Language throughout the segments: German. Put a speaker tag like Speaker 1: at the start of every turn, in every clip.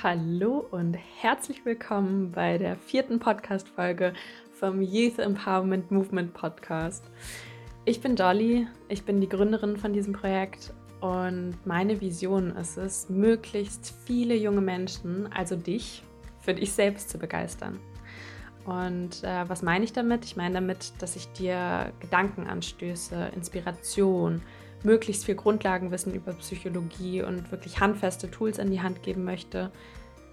Speaker 1: Hallo und herzlich willkommen bei der vierten Podcast-Folge vom Youth Empowerment Movement Podcast. Ich bin Dolly, ich bin die Gründerin von diesem Projekt und meine Vision ist es, möglichst viele junge Menschen, also dich, für dich selbst zu begeistern. Und äh, was meine ich damit? Ich meine damit, dass ich dir Gedankenanstöße, Inspiration, möglichst viel Grundlagenwissen über Psychologie und wirklich handfeste Tools in die Hand geben möchte,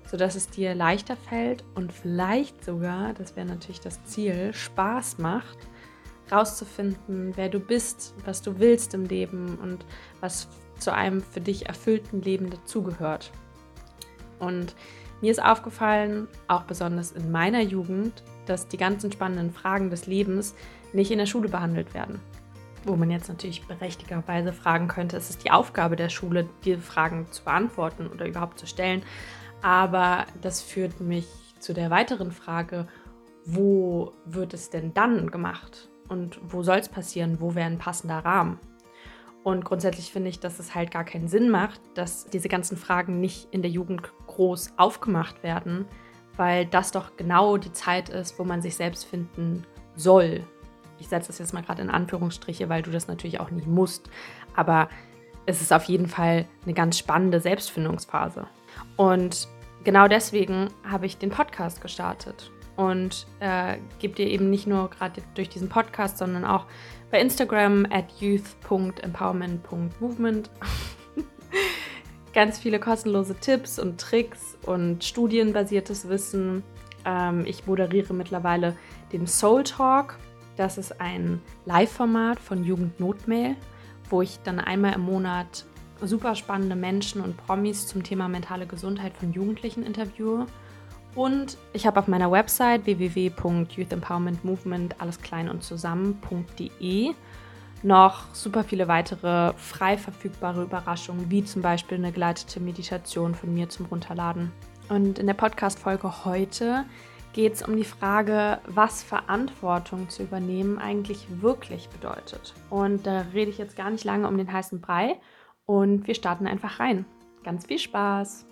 Speaker 1: sodass es dir leichter fällt und vielleicht sogar, das wäre natürlich das Ziel, Spaß macht, rauszufinden, wer du bist, was du willst im Leben und was zu einem für dich erfüllten Leben dazugehört. Und mir ist aufgefallen, auch besonders in meiner Jugend, dass die ganzen spannenden Fragen des Lebens nicht in der Schule behandelt werden wo man jetzt natürlich berechtigterweise fragen könnte, ist es die Aufgabe der Schule, diese Fragen zu beantworten oder überhaupt zu stellen. Aber das führt mich zu der weiteren Frage, wo wird es denn dann gemacht? Und wo soll es passieren? Wo wäre ein passender Rahmen? Und grundsätzlich finde ich, dass es halt gar keinen Sinn macht, dass diese ganzen Fragen nicht in der Jugend groß aufgemacht werden, weil das doch genau die Zeit ist, wo man sich selbst finden soll, ich setze das jetzt mal gerade in Anführungsstriche, weil du das natürlich auch nicht musst. Aber es ist auf jeden Fall eine ganz spannende Selbstfindungsphase. Und genau deswegen habe ich den Podcast gestartet und äh, gebe dir eben nicht nur gerade durch diesen Podcast, sondern auch bei Instagram at youth.empowerment.movement ganz viele kostenlose Tipps und Tricks und studienbasiertes Wissen. Ähm, ich moderiere mittlerweile den Soul Talk. Das ist ein Live-Format von Jugendnotmail, wo ich dann einmal im Monat super spannende Menschen und Promis zum Thema mentale Gesundheit von Jugendlichen interviewe. Und ich habe auf meiner Website www.youthempowermentmovement alles klein und zusammen.de noch super viele weitere frei verfügbare Überraschungen, wie zum Beispiel eine geleitete Meditation von mir zum Runterladen. Und in der Podcast-Folge heute geht es um die Frage, was Verantwortung zu übernehmen eigentlich wirklich bedeutet. Und da rede ich jetzt gar nicht lange um den heißen Brei und wir starten einfach rein. Ganz viel Spaß!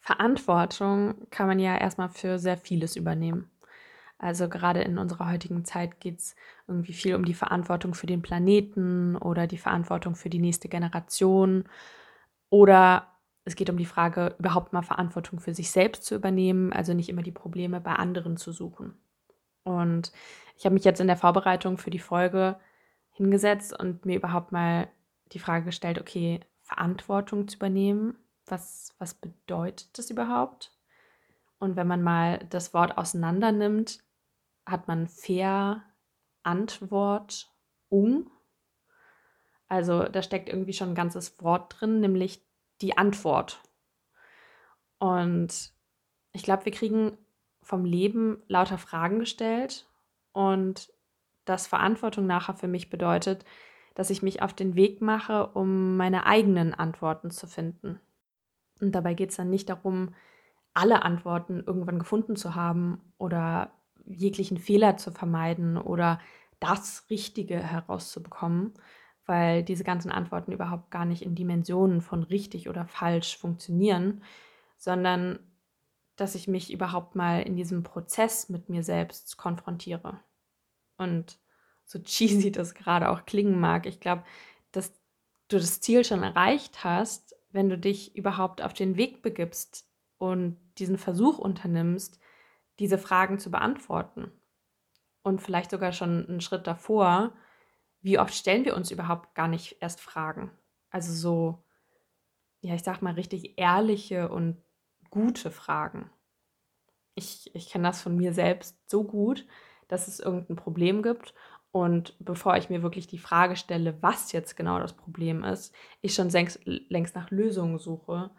Speaker 1: Verantwortung kann man ja erstmal für sehr vieles übernehmen. Also gerade in unserer heutigen Zeit geht es irgendwie viel um die Verantwortung für den Planeten oder die Verantwortung für die nächste Generation. Oder es geht um die Frage, überhaupt mal Verantwortung für sich selbst zu übernehmen, also nicht immer die Probleme bei anderen zu suchen. Und ich habe mich jetzt in der Vorbereitung für die Folge hingesetzt und mir überhaupt mal die Frage gestellt, okay, Verantwortung zu übernehmen, was, was bedeutet das überhaupt? Und wenn man mal das Wort auseinander nimmt, hat man fair Antwort um. Also da steckt irgendwie schon ein ganzes Wort drin, nämlich die Antwort. Und ich glaube, wir kriegen vom Leben lauter Fragen gestellt und das Verantwortung nachher für mich bedeutet, dass ich mich auf den Weg mache, um meine eigenen Antworten zu finden. Und dabei geht es dann nicht darum, alle Antworten irgendwann gefunden zu haben oder jeglichen Fehler zu vermeiden oder das Richtige herauszubekommen, weil diese ganzen Antworten überhaupt gar nicht in Dimensionen von richtig oder falsch funktionieren, sondern dass ich mich überhaupt mal in diesem Prozess mit mir selbst konfrontiere. Und so cheesy das gerade auch klingen mag, ich glaube, dass du das Ziel schon erreicht hast, wenn du dich überhaupt auf den Weg begibst und diesen Versuch unternimmst, diese Fragen zu beantworten. Und vielleicht sogar schon einen Schritt davor, wie oft stellen wir uns überhaupt gar nicht erst Fragen? Also so, ja, ich sag mal, richtig ehrliche und gute Fragen. Ich, ich kenne das von mir selbst so gut, dass es irgendein Problem gibt. Und bevor ich mir wirklich die Frage stelle, was jetzt genau das Problem ist, ich schon längst, längst nach Lösungen suche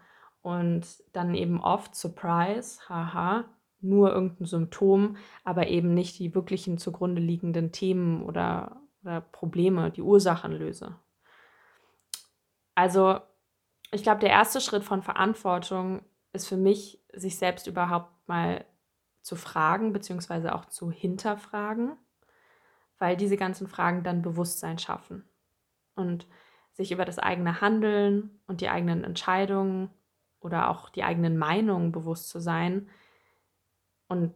Speaker 1: und dann eben oft, Surprise, haha, nur irgendein Symptom, aber eben nicht die wirklichen zugrunde liegenden Themen oder, oder Probleme, die Ursachen löse. Also ich glaube, der erste Schritt von Verantwortung ist für mich, sich selbst überhaupt mal zu fragen, beziehungsweise auch zu hinterfragen. weil diese ganzen Fragen dann Bewusstsein schaffen und sich über das eigene Handeln und die eigenen Entscheidungen oder auch die eigenen Meinungen bewusst zu sein und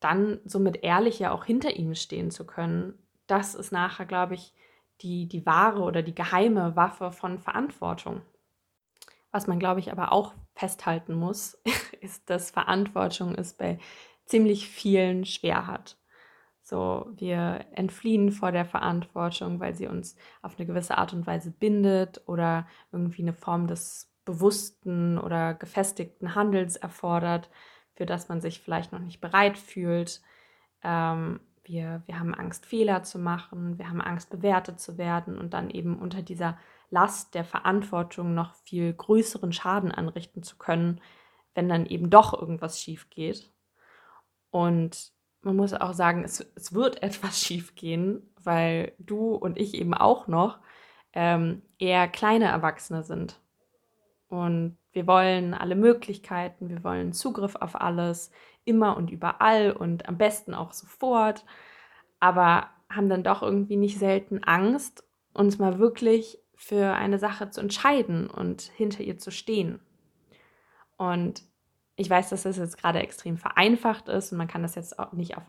Speaker 1: dann somit ehrlich ja auch hinter ihnen stehen zu können, das ist nachher, glaube ich, die, die wahre oder die geheime Waffe von Verantwortung. Was man, glaube ich, aber auch festhalten muss, ist, dass Verantwortung es bei ziemlich vielen schwer hat. So, wir entfliehen vor der Verantwortung, weil sie uns auf eine gewisse Art und Weise bindet oder irgendwie eine Form des bewussten oder gefestigten Handels erfordert, für das man sich vielleicht noch nicht bereit fühlt. Ähm, wir, wir haben Angst, Fehler zu machen, wir haben Angst, bewertet zu werden und dann eben unter dieser Last der Verantwortung noch viel größeren Schaden anrichten zu können, wenn dann eben doch irgendwas schief geht. Und man muss auch sagen, es, es wird etwas schief gehen, weil du und ich eben auch noch ähm, eher kleine Erwachsene sind. Und wir wollen alle Möglichkeiten, wir wollen Zugriff auf alles, immer und überall und am besten auch sofort, aber haben dann doch irgendwie nicht selten Angst, uns mal wirklich für eine Sache zu entscheiden und hinter ihr zu stehen. Und ich weiß, dass das jetzt gerade extrem vereinfacht ist und man kann das jetzt auch nicht auf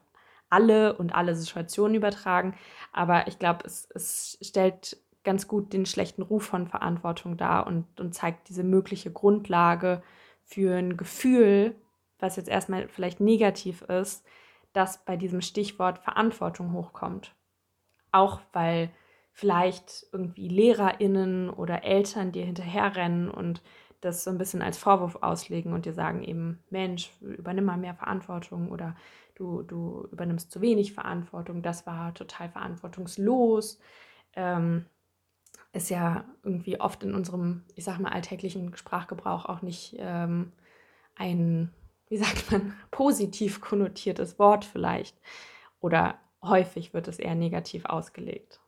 Speaker 1: alle und alle Situationen übertragen, aber ich glaube, es, es stellt ganz gut den schlechten Ruf von Verantwortung dar und, und zeigt diese mögliche Grundlage für ein Gefühl, was jetzt erstmal vielleicht negativ ist, dass bei diesem Stichwort Verantwortung hochkommt. Auch weil vielleicht irgendwie LehrerInnen oder Eltern dir hinterherrennen und das so ein bisschen als Vorwurf auslegen und dir sagen eben, Mensch, übernimm mal mehr Verantwortung oder du, du übernimmst zu wenig Verantwortung, das war total verantwortungslos. Ähm, ist ja irgendwie oft in unserem, ich sag mal, alltäglichen Sprachgebrauch auch nicht ähm, ein, wie sagt man, positiv konnotiertes Wort vielleicht. Oder häufig wird es eher negativ ausgelegt.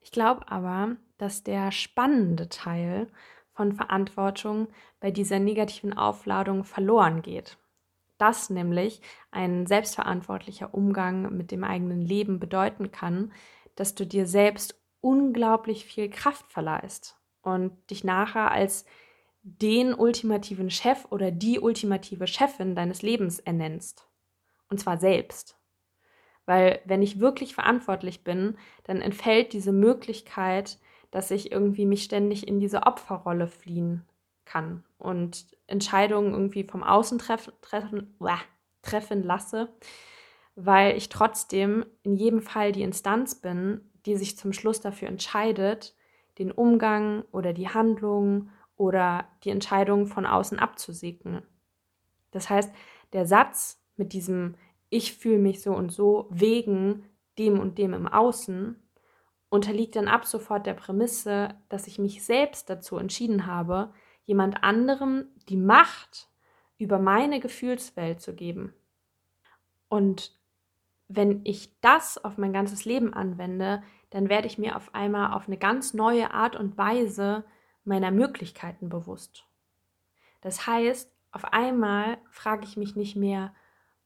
Speaker 1: Ich glaube aber, dass der spannende Teil von Verantwortung bei dieser negativen Aufladung verloren geht. Dass nämlich ein selbstverantwortlicher Umgang mit dem eigenen Leben bedeuten kann, dass du dir selbst unglaublich viel Kraft verleihst und dich nachher als den ultimativen Chef oder die ultimative Chefin deines Lebens ernennst. Und zwar selbst. Weil wenn ich wirklich verantwortlich bin, dann entfällt diese Möglichkeit, dass ich irgendwie mich ständig in diese Opferrolle fliehen kann und Entscheidungen irgendwie vom Außen treffen, treffen, treffen lasse, weil ich trotzdem in jedem Fall die Instanz bin, die sich zum Schluss dafür entscheidet, den Umgang oder die Handlung oder die Entscheidung von außen abzusegnen. Das heißt, der Satz mit diesem Ich fühle mich so und so wegen dem und dem im Außen unterliegt dann ab sofort der Prämisse, dass ich mich selbst dazu entschieden habe, jemand anderem die Macht über meine Gefühlswelt zu geben. Und wenn ich das auf mein ganzes Leben anwende, dann werde ich mir auf einmal auf eine ganz neue Art und Weise meiner Möglichkeiten bewusst. Das heißt, auf einmal frage ich mich nicht mehr,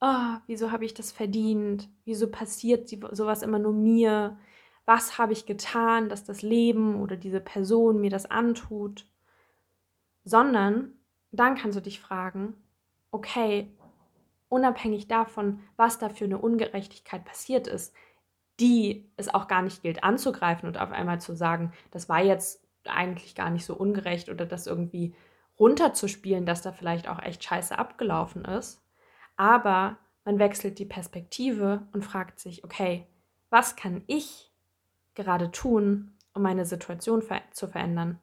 Speaker 1: oh, wieso habe ich das verdient? Wieso passiert sowas immer nur mir? Was habe ich getan, dass das Leben oder diese Person mir das antut? Sondern dann kannst du dich fragen, okay, unabhängig davon, was da für eine Ungerechtigkeit passiert ist, die es auch gar nicht gilt anzugreifen und auf einmal zu sagen, das war jetzt eigentlich gar nicht so ungerecht oder das irgendwie runterzuspielen, dass da vielleicht auch echt scheiße abgelaufen ist. Aber man wechselt die Perspektive und fragt sich, okay, was kann ich gerade tun, um meine Situation ver zu verändern?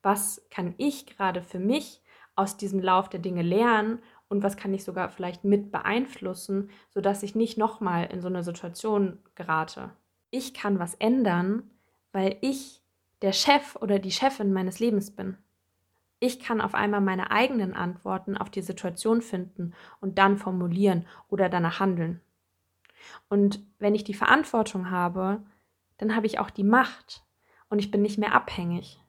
Speaker 1: Was kann ich gerade für mich aus diesem Lauf der Dinge lernen und was kann ich sogar vielleicht mit beeinflussen, sodass ich nicht nochmal in so eine Situation gerate. Ich kann was ändern, weil ich der Chef oder die Chefin meines Lebens bin. Ich kann auf einmal meine eigenen Antworten auf die Situation finden und dann formulieren oder danach handeln. Und wenn ich die Verantwortung habe, dann habe ich auch die Macht und ich bin nicht mehr abhängig.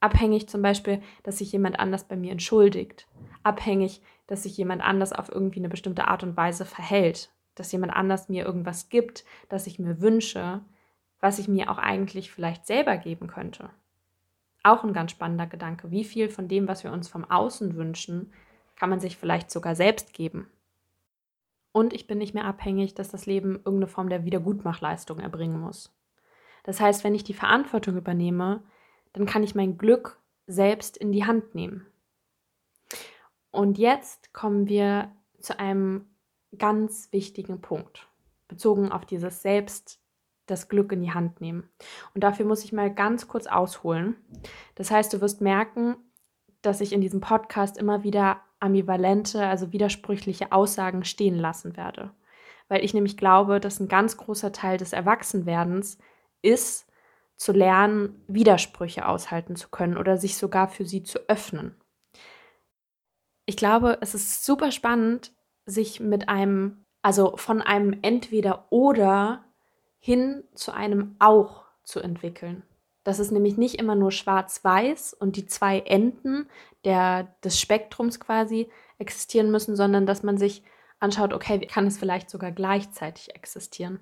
Speaker 1: Abhängig zum Beispiel, dass sich jemand anders bei mir entschuldigt. Abhängig, dass sich jemand anders auf irgendwie eine bestimmte Art und Weise verhält. dass jemand anders mir irgendwas gibt, das ich mir wünsche, was ich mir auch eigentlich vielleicht selber geben könnte. Auch ein ganz spannender Gedanke. Wie viel von dem, was wir uns vom Außen wünschen, kann man sich vielleicht sogar selbst geben? Und ich bin nicht mehr abhängig, dass das Leben irgendeine Form der Wiedergutmachleistung erbringen muss. Das heißt, wenn ich die Verantwortung übernehme, dann kann ich mein Glück selbst in die Hand nehmen. Und jetzt kommen wir zu einem ganz wichtigen Punkt, bezogen auf dieses Selbst das Glück in die Hand nehmen. Und dafür muss ich mal ganz kurz ausholen. Das heißt, du wirst merken, dass ich in diesem Podcast immer wieder ambivalente, also widersprüchliche Aussagen stehen lassen werde. Weil ich nämlich glaube, dass ein ganz großer Teil des Erwachsenwerdens ist, zu lernen, Widersprüche aushalten zu können oder sich sogar für sie zu öffnen. Ich glaube, es ist super spannend, sich mit einem, also von einem entweder oder hin zu einem auch zu entwickeln. Das ist nämlich nicht immer nur schwarz-weiß und die zwei Enden der, des Spektrums quasi existieren müssen, sondern dass man sich anschaut, okay, kann es vielleicht sogar gleichzeitig existieren?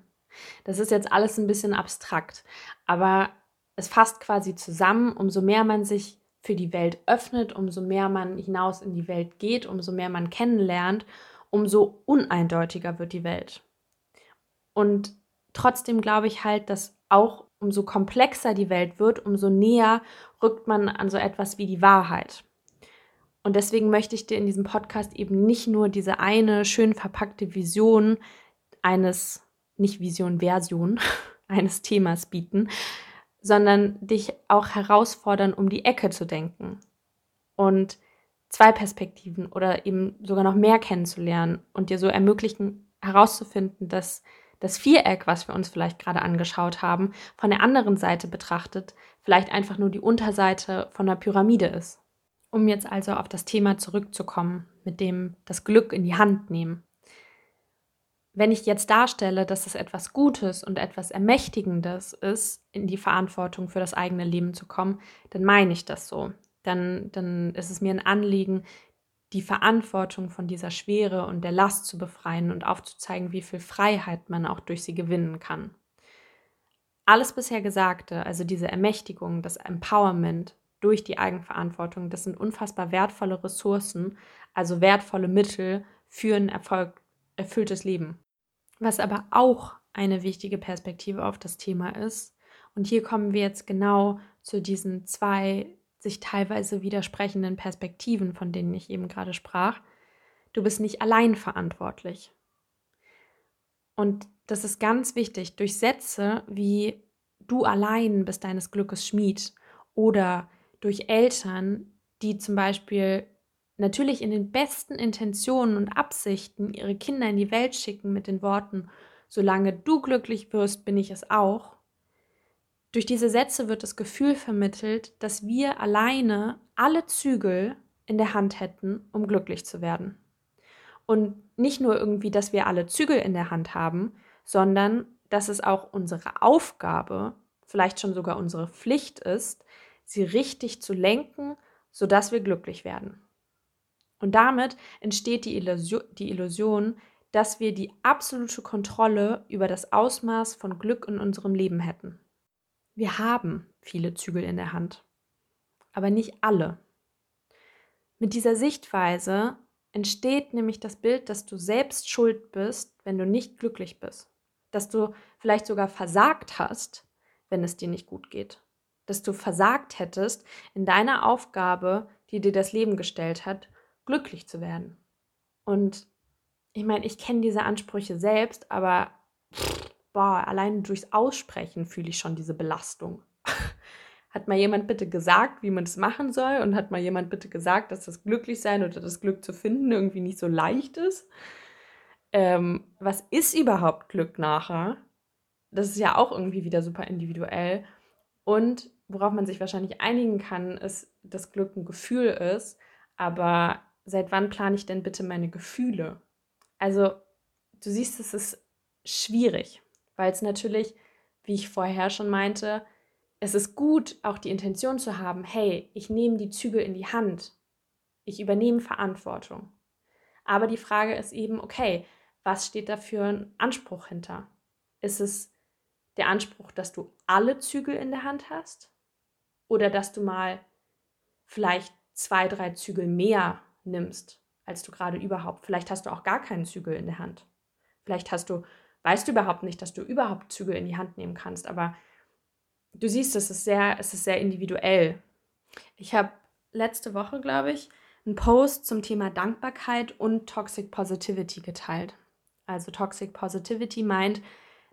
Speaker 1: Das ist jetzt alles ein bisschen abstrakt, aber es fasst quasi zusammen, umso mehr man sich für die Welt öffnet, umso mehr man hinaus in die Welt geht, umso mehr man kennenlernt, umso uneindeutiger wird die Welt. Und trotzdem glaube ich halt, dass auch umso komplexer die Welt wird, umso näher rückt man an so etwas wie die Wahrheit. Und deswegen möchte ich dir in diesem Podcast eben nicht nur diese eine schön verpackte Vision eines, nicht Vision, Version eines Themas bieten, sondern dich auch herausfordern, um die Ecke zu denken und zwei Perspektiven oder eben sogar noch mehr kennenzulernen und dir so ermöglichen, herauszufinden, dass das Viereck, was wir uns vielleicht gerade angeschaut haben, von der anderen Seite betrachtet, vielleicht einfach nur die Unterseite von der Pyramide ist. Um jetzt also auf das Thema zurückzukommen, mit dem das Glück in die Hand nehmen. Wenn ich jetzt darstelle, dass es etwas Gutes und etwas Ermächtigendes ist, in die Verantwortung für das eigene Leben zu kommen, dann meine ich das so. Dann, dann ist es mir ein Anliegen, die Verantwortung von dieser Schwere und der Last zu befreien und aufzuzeigen, wie viel Freiheit man auch durch sie gewinnen kann. Alles bisher Gesagte, also diese Ermächtigung, das Empowerment durch die Eigenverantwortung, das sind unfassbar wertvolle Ressourcen, also wertvolle Mittel für ein Erfolg, erfülltes Leben. Was aber auch eine wichtige Perspektive auf das Thema ist, und hier kommen wir jetzt genau zu diesen zwei sich teilweise widersprechenden Perspektiven, von denen ich eben gerade sprach. Du bist nicht allein verantwortlich. Und das ist ganz wichtig. Durch Sätze wie du allein bist deines Glückes Schmied oder durch Eltern, die zum Beispiel natürlich in den besten Intentionen und Absichten ihre Kinder in die Welt schicken mit den Worten, solange du glücklich wirst, bin ich es auch, durch diese Sätze wird das Gefühl vermittelt, dass wir alleine alle Zügel in der Hand hätten, um glücklich zu werden. Und nicht nur irgendwie, dass wir alle Zügel in der Hand haben, sondern dass es auch unsere Aufgabe, vielleicht schon sogar unsere Pflicht ist, sie richtig zu lenken, sodass wir glücklich werden. Und damit entsteht die Illusion, die Illusion, dass wir die absolute Kontrolle über das Ausmaß von Glück in unserem Leben hätten. Wir haben viele Zügel in der Hand, aber nicht alle. Mit dieser Sichtweise entsteht nämlich das Bild, dass du selbst schuld bist, wenn du nicht glücklich bist. Dass du vielleicht sogar versagt hast, wenn es dir nicht gut geht. Dass du versagt hättest in deiner Aufgabe, die dir das Leben gestellt hat, glücklich zu werden. Und ich meine, ich kenne diese Ansprüche selbst, aber boah, allein durchs Aussprechen fühle ich schon diese Belastung. hat mal jemand bitte gesagt, wie man es machen soll? Und hat mal jemand bitte gesagt, dass das Glücklichsein oder das Glück zu finden irgendwie nicht so leicht ist? Ähm, was ist überhaupt Glück nachher? Das ist ja auch irgendwie wieder super individuell. Und worauf man sich wahrscheinlich einigen kann, ist, dass Glück ein Gefühl ist. Aber seit wann plane ich denn bitte meine Gefühle? Also, du siehst, es ist schwierig weil es natürlich, wie ich vorher schon meinte, es ist gut, auch die Intention zu haben, hey, ich nehme die Zügel in die Hand, ich übernehme Verantwortung. Aber die Frage ist eben, okay, was steht da für ein Anspruch hinter? Ist es der Anspruch, dass du alle Zügel in der Hand hast? Oder dass du mal vielleicht zwei, drei Zügel mehr nimmst, als du gerade überhaupt. Vielleicht hast du auch gar keinen Zügel in der Hand. Vielleicht hast du, weißt du überhaupt nicht, dass du überhaupt Zügel in die Hand nehmen kannst, aber du siehst, es ist sehr, es ist sehr individuell. Ich habe letzte Woche, glaube ich, einen Post zum Thema Dankbarkeit und Toxic Positivity geteilt. Also Toxic Positivity meint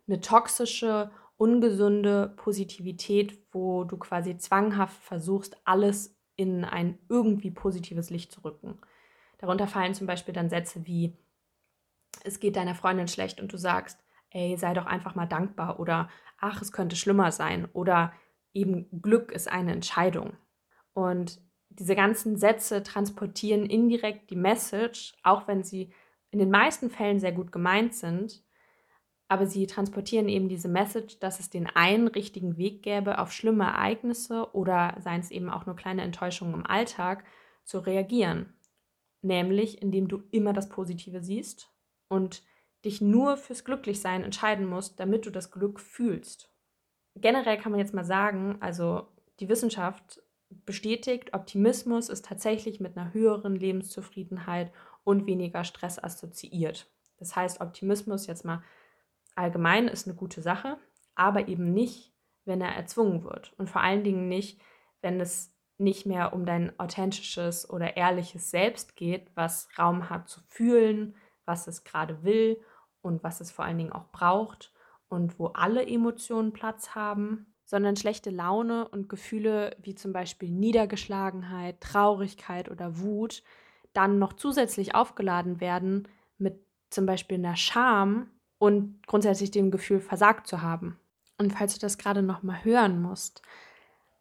Speaker 1: eine toxische, ungesunde Positivität, wo du quasi zwanghaft versuchst, alles in ein irgendwie positives Licht zu rücken. Darunter fallen zum Beispiel dann Sätze wie, es geht deiner Freundin schlecht und du sagst, ey, sei doch einfach mal dankbar oder ach, es könnte schlimmer sein oder eben Glück ist eine Entscheidung. Und diese ganzen Sätze transportieren indirekt die Message, auch wenn sie in den meisten Fällen sehr gut gemeint sind, aber sie transportieren eben diese Message, dass es den einen richtigen Weg gäbe, auf schlimme Ereignisse oder seien es eben auch nur kleine Enttäuschungen im Alltag zu reagieren. Nämlich, indem du immer das Positive siehst und dich nur fürs Glücklichsein entscheiden musst, damit du das Glück fühlst. Generell kann man jetzt mal sagen, also die Wissenschaft bestätigt, Optimismus ist tatsächlich mit einer höheren Lebenszufriedenheit und weniger Stress assoziiert. Das heißt, Optimismus jetzt mal allgemein ist eine gute Sache, aber eben nicht, wenn er erzwungen wird. Und vor allen Dingen nicht, wenn es nicht mehr um dein authentisches oder ehrliches Selbst geht, was Raum hat zu fühlen, was es gerade will und was es vor allen Dingen auch braucht und wo alle Emotionen Platz haben, sondern schlechte Laune und Gefühle wie zum Beispiel Niedergeschlagenheit, Traurigkeit oder Wut dann noch zusätzlich aufgeladen werden mit zum Beispiel einer Scham und grundsätzlich dem Gefühl, versagt zu haben. Und falls du das gerade noch mal hören musst,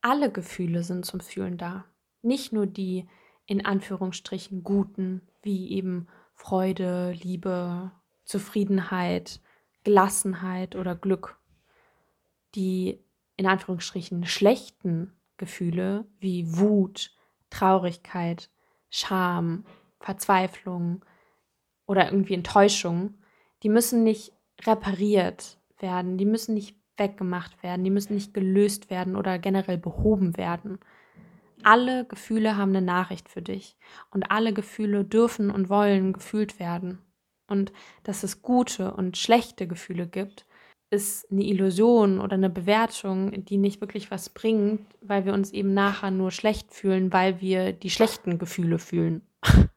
Speaker 1: alle Gefühle sind zum Fühlen da. Nicht nur die in Anführungsstrichen guten, wie eben Freude, Liebe, Zufriedenheit, Gelassenheit oder Glück. Die in Anführungsstrichen schlechten Gefühle wie Wut, Traurigkeit, Scham, Verzweiflung oder irgendwie Enttäuschung die müssen nicht repariert werden, die müssen nicht weggemacht werden, die müssen nicht gelöst werden oder generell behoben werden. Alle Gefühle haben eine Nachricht für dich und alle Gefühle dürfen und wollen gefühlt werden. Und dass es gute und schlechte Gefühle gibt, ist eine Illusion oder eine Bewertung, die nicht wirklich was bringt, weil wir uns eben nachher nur schlecht fühlen, weil wir die schlechten Gefühle fühlen.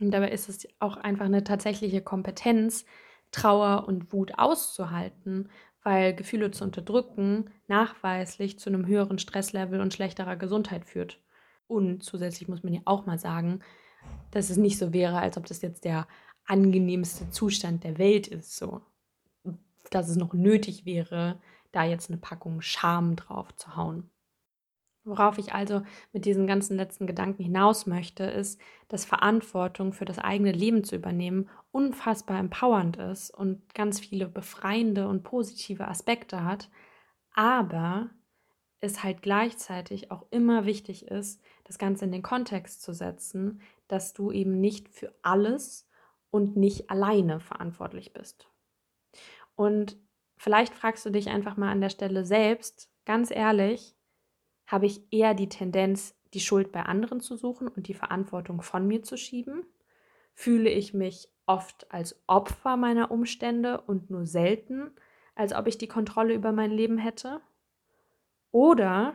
Speaker 1: Und dabei ist es auch einfach eine tatsächliche Kompetenz, Trauer und Wut auszuhalten, weil Gefühle zu unterdrücken nachweislich zu einem höheren Stresslevel und schlechterer Gesundheit führt. Und zusätzlich muss man ja auch mal sagen, dass es nicht so wäre, als ob das jetzt der angenehmste Zustand der Welt ist, so dass es noch nötig wäre, da jetzt eine Packung Scham drauf zu hauen. Worauf ich also mit diesen ganzen letzten Gedanken hinaus möchte, ist, dass Verantwortung für das eigene Leben zu übernehmen unfassbar empowernd ist und ganz viele befreiende und positive Aspekte hat, aber es halt gleichzeitig auch immer wichtig ist, das Ganze in den Kontext zu setzen, dass du eben nicht für alles und nicht alleine verantwortlich bist. Und vielleicht fragst du dich einfach mal an der Stelle selbst, ganz ehrlich, habe ich eher die Tendenz, die Schuld bei anderen zu suchen und die Verantwortung von mir zu schieben? Fühle ich mich oft als Opfer meiner Umstände und nur selten, als ob ich die Kontrolle über mein Leben hätte? Oder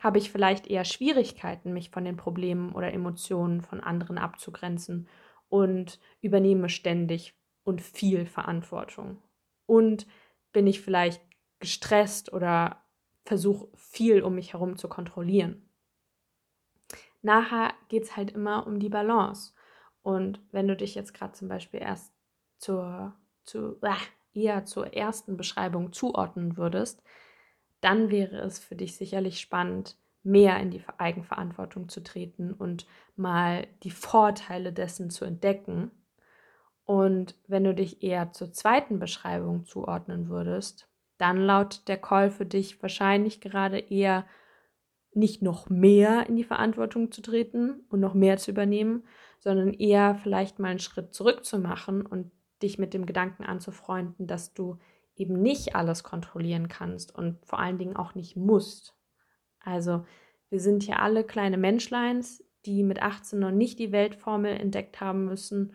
Speaker 1: habe ich vielleicht eher Schwierigkeiten, mich von den Problemen oder Emotionen von anderen abzugrenzen und übernehme ständig und viel Verantwortung? Und bin ich vielleicht gestresst oder versuche viel um mich herum zu kontrollieren. Nachher geht es halt immer um die Balance. Und wenn du dich jetzt gerade zum Beispiel erst zur, zu, äh, eher zur ersten Beschreibung zuordnen würdest, dann wäre es für dich sicherlich spannend, mehr in die Eigenverantwortung zu treten und mal die Vorteile dessen zu entdecken. Und wenn du dich eher zur zweiten Beschreibung zuordnen würdest, dann lautet der Call für dich wahrscheinlich gerade eher nicht noch mehr in die Verantwortung zu treten und noch mehr zu übernehmen, sondern eher vielleicht mal einen Schritt zurück zu machen und dich mit dem Gedanken anzufreunden, dass du eben nicht alles kontrollieren kannst und vor allen Dingen auch nicht musst. Also wir sind hier alle kleine Menschleins, die mit 18 noch nicht die Weltformel entdeckt haben müssen.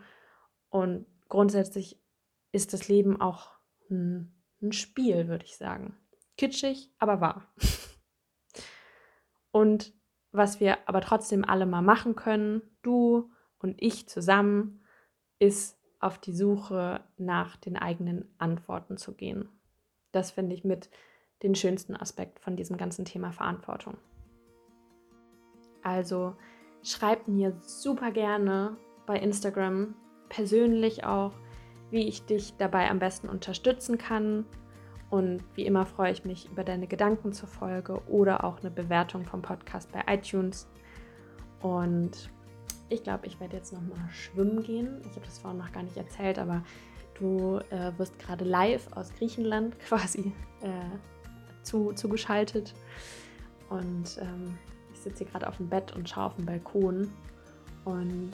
Speaker 1: Und grundsätzlich ist das Leben auch ein, ein Spiel, würde ich sagen. Kitschig, aber wahr. Und was wir aber trotzdem alle mal machen können, du und ich zusammen, ist auf die Suche nach den eigenen Antworten zu gehen. Das finde ich mit den schönsten Aspekt von diesem ganzen Thema Verantwortung. Also schreib mir super gerne bei Instagram persönlich auch, wie ich dich dabei am besten unterstützen kann. Und wie immer freue ich mich über deine Gedanken zur Folge oder auch eine Bewertung vom Podcast bei iTunes. Und ich glaube, ich werde jetzt nochmal schwimmen gehen. Ich habe das vorhin noch gar nicht erzählt, aber du äh, wirst gerade live aus Griechenland quasi äh, zu, zugeschaltet. Und ähm, ich sitze hier gerade auf dem Bett und schaue auf den Balkon. Und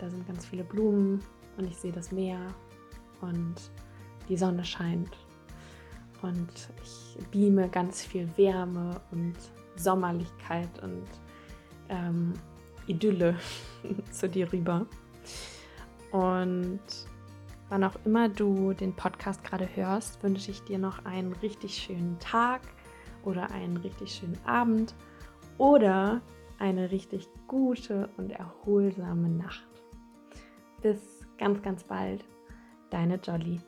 Speaker 1: da sind ganz viele Blumen und ich sehe das Meer und die Sonne scheint. Und ich beame ganz viel Wärme und Sommerlichkeit und ähm, Idylle zu dir rüber. Und wann auch immer du den Podcast gerade hörst, wünsche ich dir noch einen richtig schönen Tag oder einen richtig schönen Abend oder eine richtig gute und erholsame Nacht. Bis ganz, ganz bald, deine Jolly.